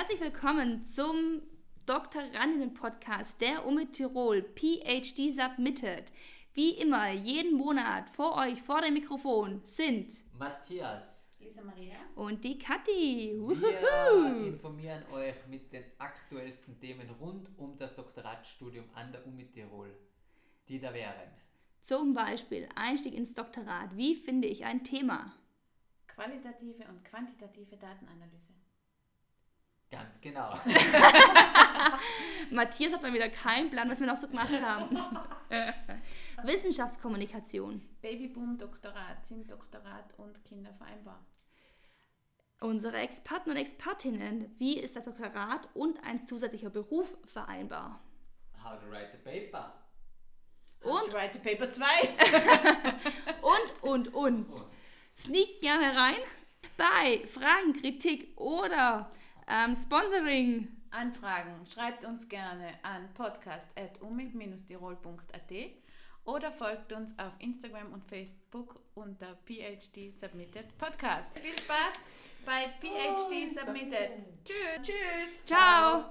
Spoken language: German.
herzlich willkommen zum Doktorandinnen-Podcast der UMIT Tirol PhD Submitted. Wie immer, jeden Monat vor euch, vor dem Mikrofon sind Matthias. Lisa Maria. und die Kathi. Wir informieren euch mit den aktuellsten Themen rund um das Doktoratstudium an der UMI Tirol, die da wären. Zum Beispiel Einstieg ins Doktorat. Wie finde ich ein Thema? Qualitative und quantitative Datenanalyse. Ganz genau. Matthias hat mal wieder keinen Plan, was wir noch so gemacht haben. Wissenschaftskommunikation. Babyboom, Doktorat. Sind Doktorat und Kinder vereinbar? Unsere Experten und Expertinnen. Wie ist das Doktorat und ein zusätzlicher Beruf vereinbar? How to write a paper. Und, To write a Paper 2. und, und, und. Und Sneak gerne rein. Bei Fragen, Kritik oder ähm, Sponsoring Anfragen schreibt uns gerne an podcast.umid-tirol.at oder folgt uns auf Instagram und Facebook unter PhD Submitted Podcast. Viel Spaß bei PhD Submitted. Tschüss. Tschüss. Ciao.